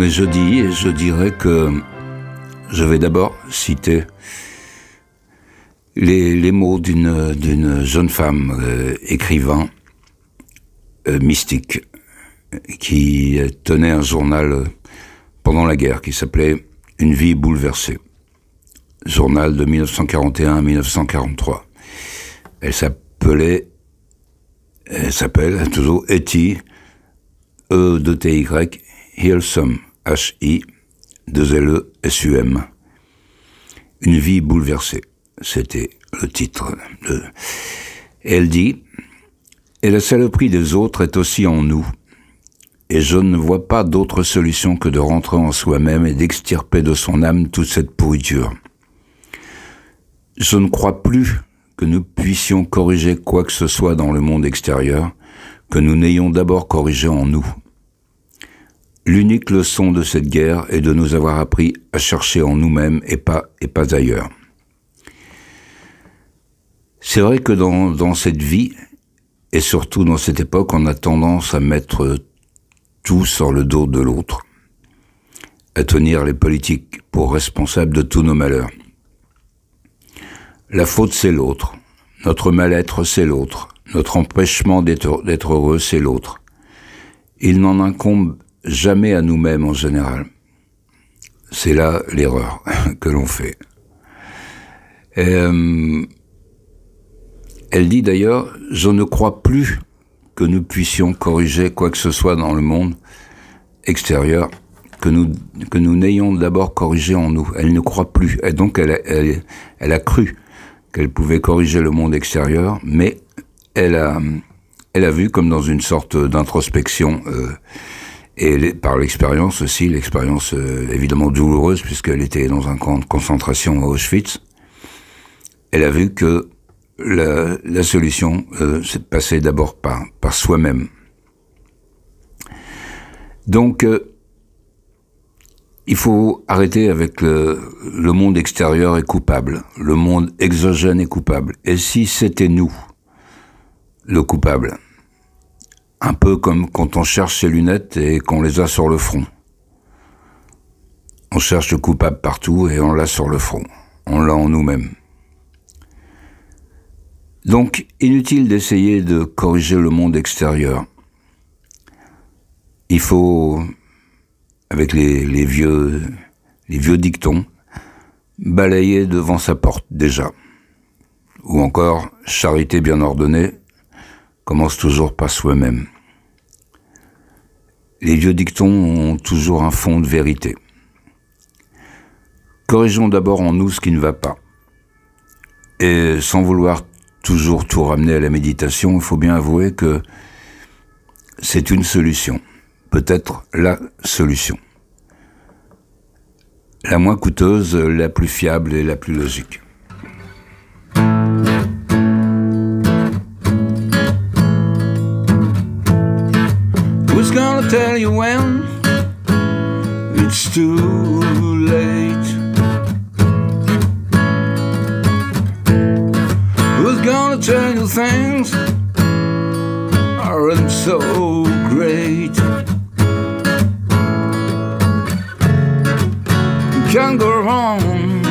On jeudi et je dirais que je vais d'abord citer les, mots d'une jeune femme euh, écrivain euh, mystique qui tenait un journal pendant la guerre qui s'appelait Une vie bouleversée. Journal de 1941 à 1943. Elle s'appelait, elle s'appelle toujours Etty, E de T Y, H I, 2 L E S U M. Une vie bouleversée. C'était le titre. Elle dit, et la saloperie des autres est aussi en nous. Et je ne vois pas d'autre solution que de rentrer en soi-même et d'extirper de son âme toute cette pourriture. Je ne crois plus que nous puissions corriger quoi que ce soit dans le monde extérieur, que nous n'ayons d'abord corrigé en nous. L'unique leçon de cette guerre est de nous avoir appris à chercher en nous-mêmes et pas, ailleurs. C'est vrai que dans, dans cette vie, et surtout dans cette époque, on a tendance à mettre tout sur le dos de l'autre, à tenir les politiques pour responsables de tous nos malheurs. La faute, c'est l'autre. Notre mal-être, c'est l'autre. Notre empêchement d'être heureux, c'est l'autre. Il n'en incombe jamais à nous-mêmes en général. C'est là l'erreur que l'on fait. Euh, elle dit d'ailleurs, je ne crois plus que nous puissions corriger quoi que ce soit dans le monde extérieur que nous que nous n'ayons d'abord corrigé en nous. Elle ne croit plus. Et donc elle, elle, a cru qu'elle pouvait corriger le monde extérieur, mais elle a, elle a vu comme dans une sorte d'introspection, euh, et par l'expérience aussi, l'expérience euh, évidemment douloureuse puisqu'elle était dans un camp de concentration à Auschwitz, elle a vu que la, solution euh, passait d'abord par, par soi-même. Donc, euh, il faut arrêter avec le, le, monde extérieur est coupable, le monde exogène est coupable. Et si c'était nous, le coupable Un peu comme quand on cherche ses lunettes et qu'on les a sur le front. On cherche le coupable partout et on l'a sur le front. On l'a en nous-mêmes. Donc, inutile d'essayer de corriger le monde extérieur. Il faut, avec les, vieux, les vieux dictons, balayer devant sa porte déjà. Ou encore, charité bien ordonnée commence toujours par soi-même. Les vieux dictons ont toujours un fond de vérité. Corrigeons d'abord en nous ce qui ne va pas. Et sans vouloir toujours tout ramener à la méditation, il faut bien avouer que c'est une solution, peut-être la solution. La moins coûteuse, la plus fiable et la plus logique. Who's gonna tell you when it's too late? Who's gonna tell you things aren't so great. You can't go wrong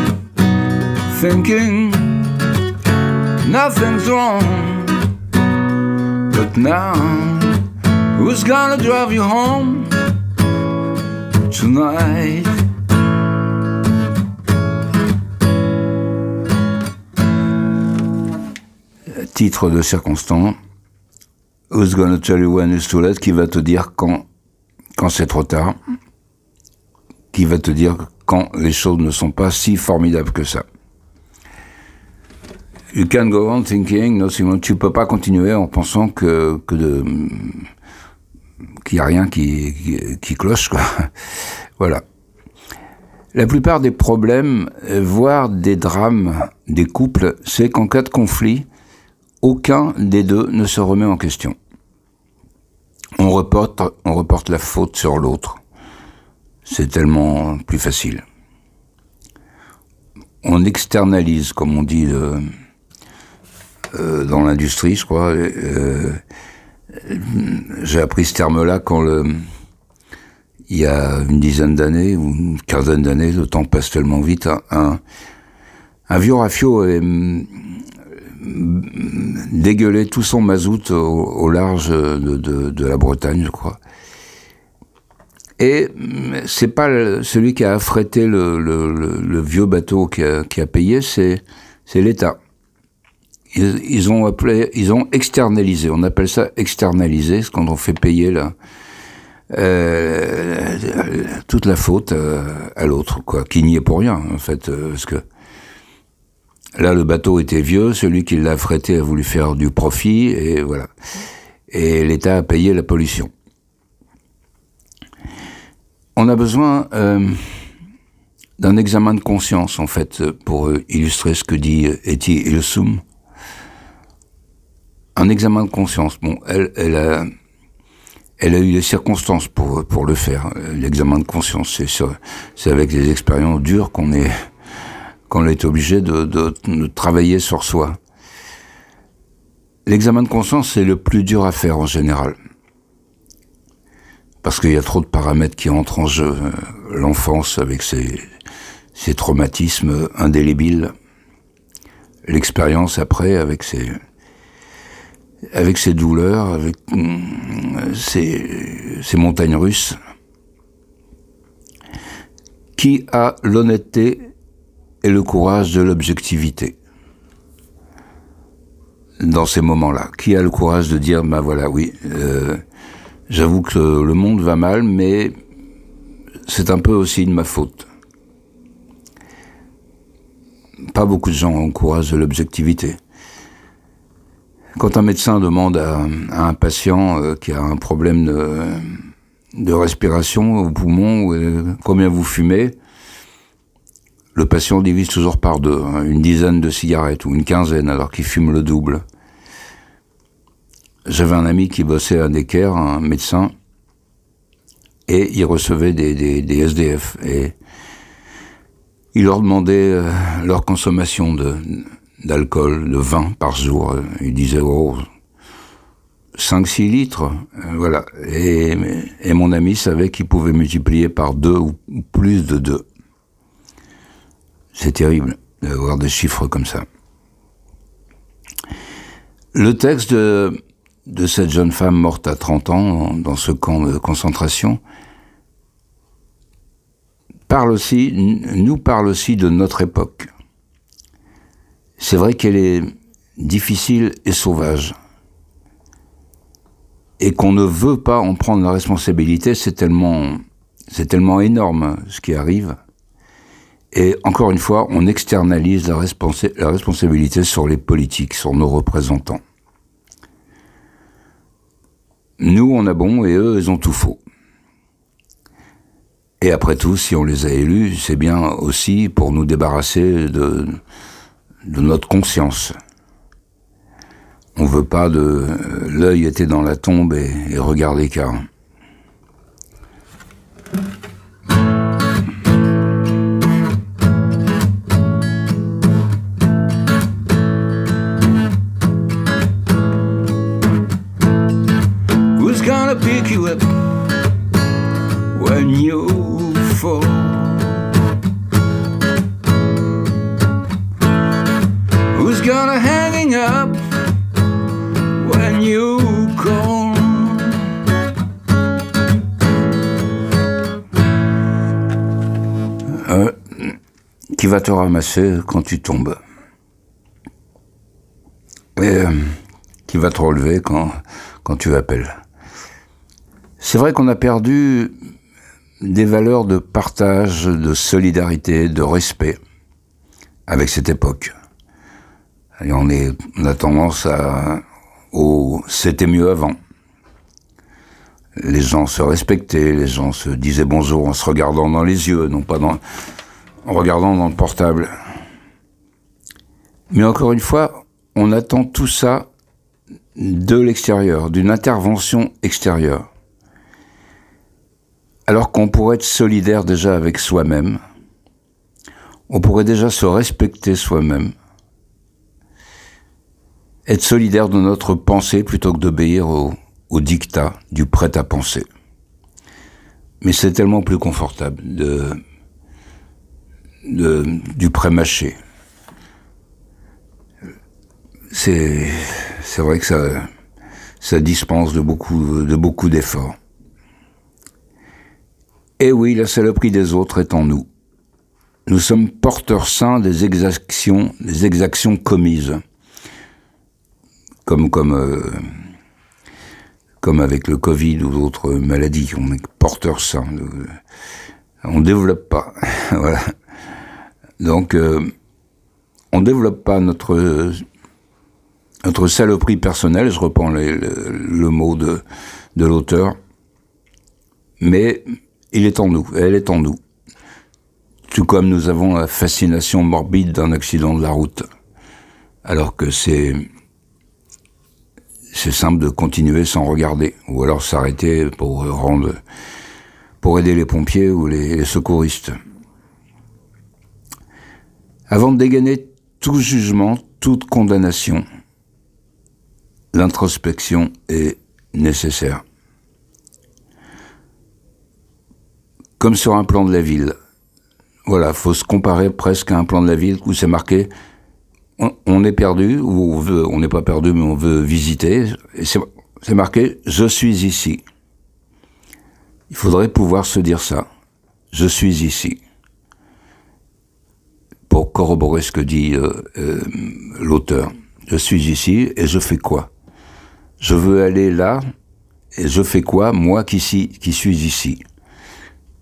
thinking nothing's wrong. But now, who's gonna drive you home tonight? titre de circonstance, Who's gonna tell you when it's too late, qui va te dire quand, quand c'est trop tard, qui va te dire quand les choses ne sont pas si formidables que ça? You can't go on thinking, no, Simon, tu peux pas continuer en pensant que, que de, qu'il n'y a rien qui, cloche, voilà. La plupart des problèmes, voire des drames des couples, c'est qu'en cas de conflit, aucun des deux ne se remet en question. On reporte, la faute sur l'autre. C'est tellement plus facile. On externalise, comme on dit euh, euh, dans l'industrie, je crois. Euh, J'ai appris ce terme-là quand le, il y a une dizaine d'années ou une quinzaine d'années, le temps passe tellement vite, un, vieux rafio est dégueulé tout son mazout au, large de, la Bretagne, je crois. Et c'est pas celui qui a affrété le, vieux bateau qui a, payé, c'est l'État. Ils, ont appelé, ils ont externalisé. On appelle ça externaliser, ce qu'on fait payer là. Euh, toute la faute euh, à l'autre, quoi, qui n'y est pour rien, en fait, euh, parce que là, le bateau était vieux, celui qui l'a affrété a voulu faire du profit, et voilà. Et l'État a payé la pollution. On a besoin euh, d'un examen de conscience, en fait, pour illustrer ce que dit Eti Ilsum. Un examen de conscience. Bon, elle, elle a, elle a eu les circonstances pour, pour le faire. L'examen de conscience, c'est, c'est avec des expériences dures qu'on est, qu'on est obligé de, de, de travailler sur soi. L'examen de conscience, c'est le plus dur à faire en général parce qu'il y a trop de paramètres qui entrent en jeu. L'enfance avec ses, ses traumatismes indélébiles, l'expérience après avec ses, avec ses douleurs, avec ses, ses montagnes russes. Qui a l'honnêteté et le courage de l'objectivité dans ces moments-là Qui a le courage de dire, ben voilà, oui, euh, J'avoue que le monde va mal, mais c'est un peu aussi de ma faute. Pas beaucoup de gens ont courage de l'objectivité. Quand un médecin demande à, un patient euh, qui a un problème de, respiration au poumon, euh, combien vous fumez, le patient divise toujours par deux, hein, une dizaine de cigarettes ou une quinzaine alors qu'il fume le double. J'avais un ami qui bossait à Necker, un médecin, et il recevait des, SDF. Et il leur demandait euh, leur consommation de, d'alcool, de vin par jour. Il disait, oh, 5-6 litres, euh, voilà. Et, et mon ami savait qu'il pouvait multiplier par deux ou plus de deux. C'est terrible d'avoir des chiffres comme ça. Le texte de de cette jeune femme morte à 30 ans dans ce camp de concentration parle aussi, nous parle aussi de notre époque. C'est vrai qu'elle est difficile et sauvage. Et qu'on ne veut pas en prendre la responsabilité, c'est tellement, c'est tellement énorme ce qui arrive. Et encore une fois, on externalise la, la responsabilité sur les politiques, sur nos représentants. Nous, on a bon et eux, ils ont tout faux. Et après tout, si on les a élus, c'est bien aussi pour nous débarrasser de, de notre conscience. On veut pas de l'œil était dans la tombe et, et regarder car. Va te ramasser quand tu tombes et euh, qui va te relever quand, quand tu appelles. C'est vrai qu'on a perdu des valeurs de partage, de solidarité, de respect avec cette époque. Et on, on a tendance à au c'était mieux avant. Les gens se respectaient, les gens se disaient bonjour en se regardant dans les yeux, non pas dans, en regardant dans le portable. Mais encore une fois, on attend tout ça de l'extérieur, d'une intervention extérieure alors qu'on pourrait être solidaire déjà avec soi-même, on pourrait déjà se respecter soi-même, être solidaire de notre pensée plutôt que d'obéir au, au dictat du prêt à penser. Mais c'est tellement plus confortable de, de du pré-mâché. C'est, c'est vrai que ça, ça dispense de beaucoup, de beaucoup d'efforts. Et oui, la saloperie des autres est en nous. Nous sommes porteurs sains des exactions, des exactions commises. Comme, comme, euh, comme avec le Covid ou d'autres maladies, on est porteurs sains. On développe pas. voilà. Donc, euh, on développe pas notre notre saloperie personnelle. Je reprends le, le mot de de l'auteur, mais il est en nous. Elle est en nous. Tout comme nous avons la fascination morbide d'un accident de la route. Alors que c'est c'est simple de continuer sans regarder, ou alors s'arrêter pour rendre, pour aider les pompiers ou les, secouristes. Avant de dégainer tout jugement, toute condamnation, l'introspection est nécessaire. Comme sur un plan de la ville. Voilà, faut se comparer presque à un plan de la ville où c'est marqué on, est perdu, ou on veut, on n'est pas perdu, mais on veut visiter. C'est marqué je suis ici. Il faudrait pouvoir se dire ça. Je suis ici. Pour corroborer ce que dit euh, euh, l'auteur. Je suis ici et je fais quoi? Je veux aller là et je fais quoi Moi qui, qui suis ici?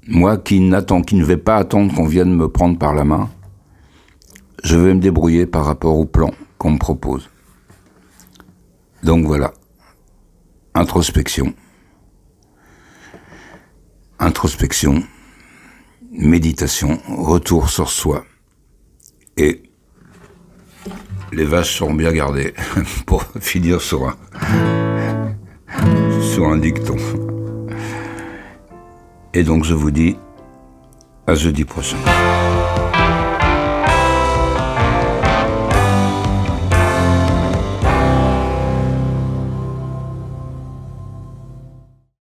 Moi qui n'attends, qui ne vais pas attendre qu'on vienne me prendre par la main, je vais me débrouiller par rapport au plan qu'on me propose. Donc voilà, introspection. Introspection, méditation, retour sur soi. Et les vaches seront bien gardées pour finir sur un, sur un dicton. Et donc je vous dis à jeudi prochain.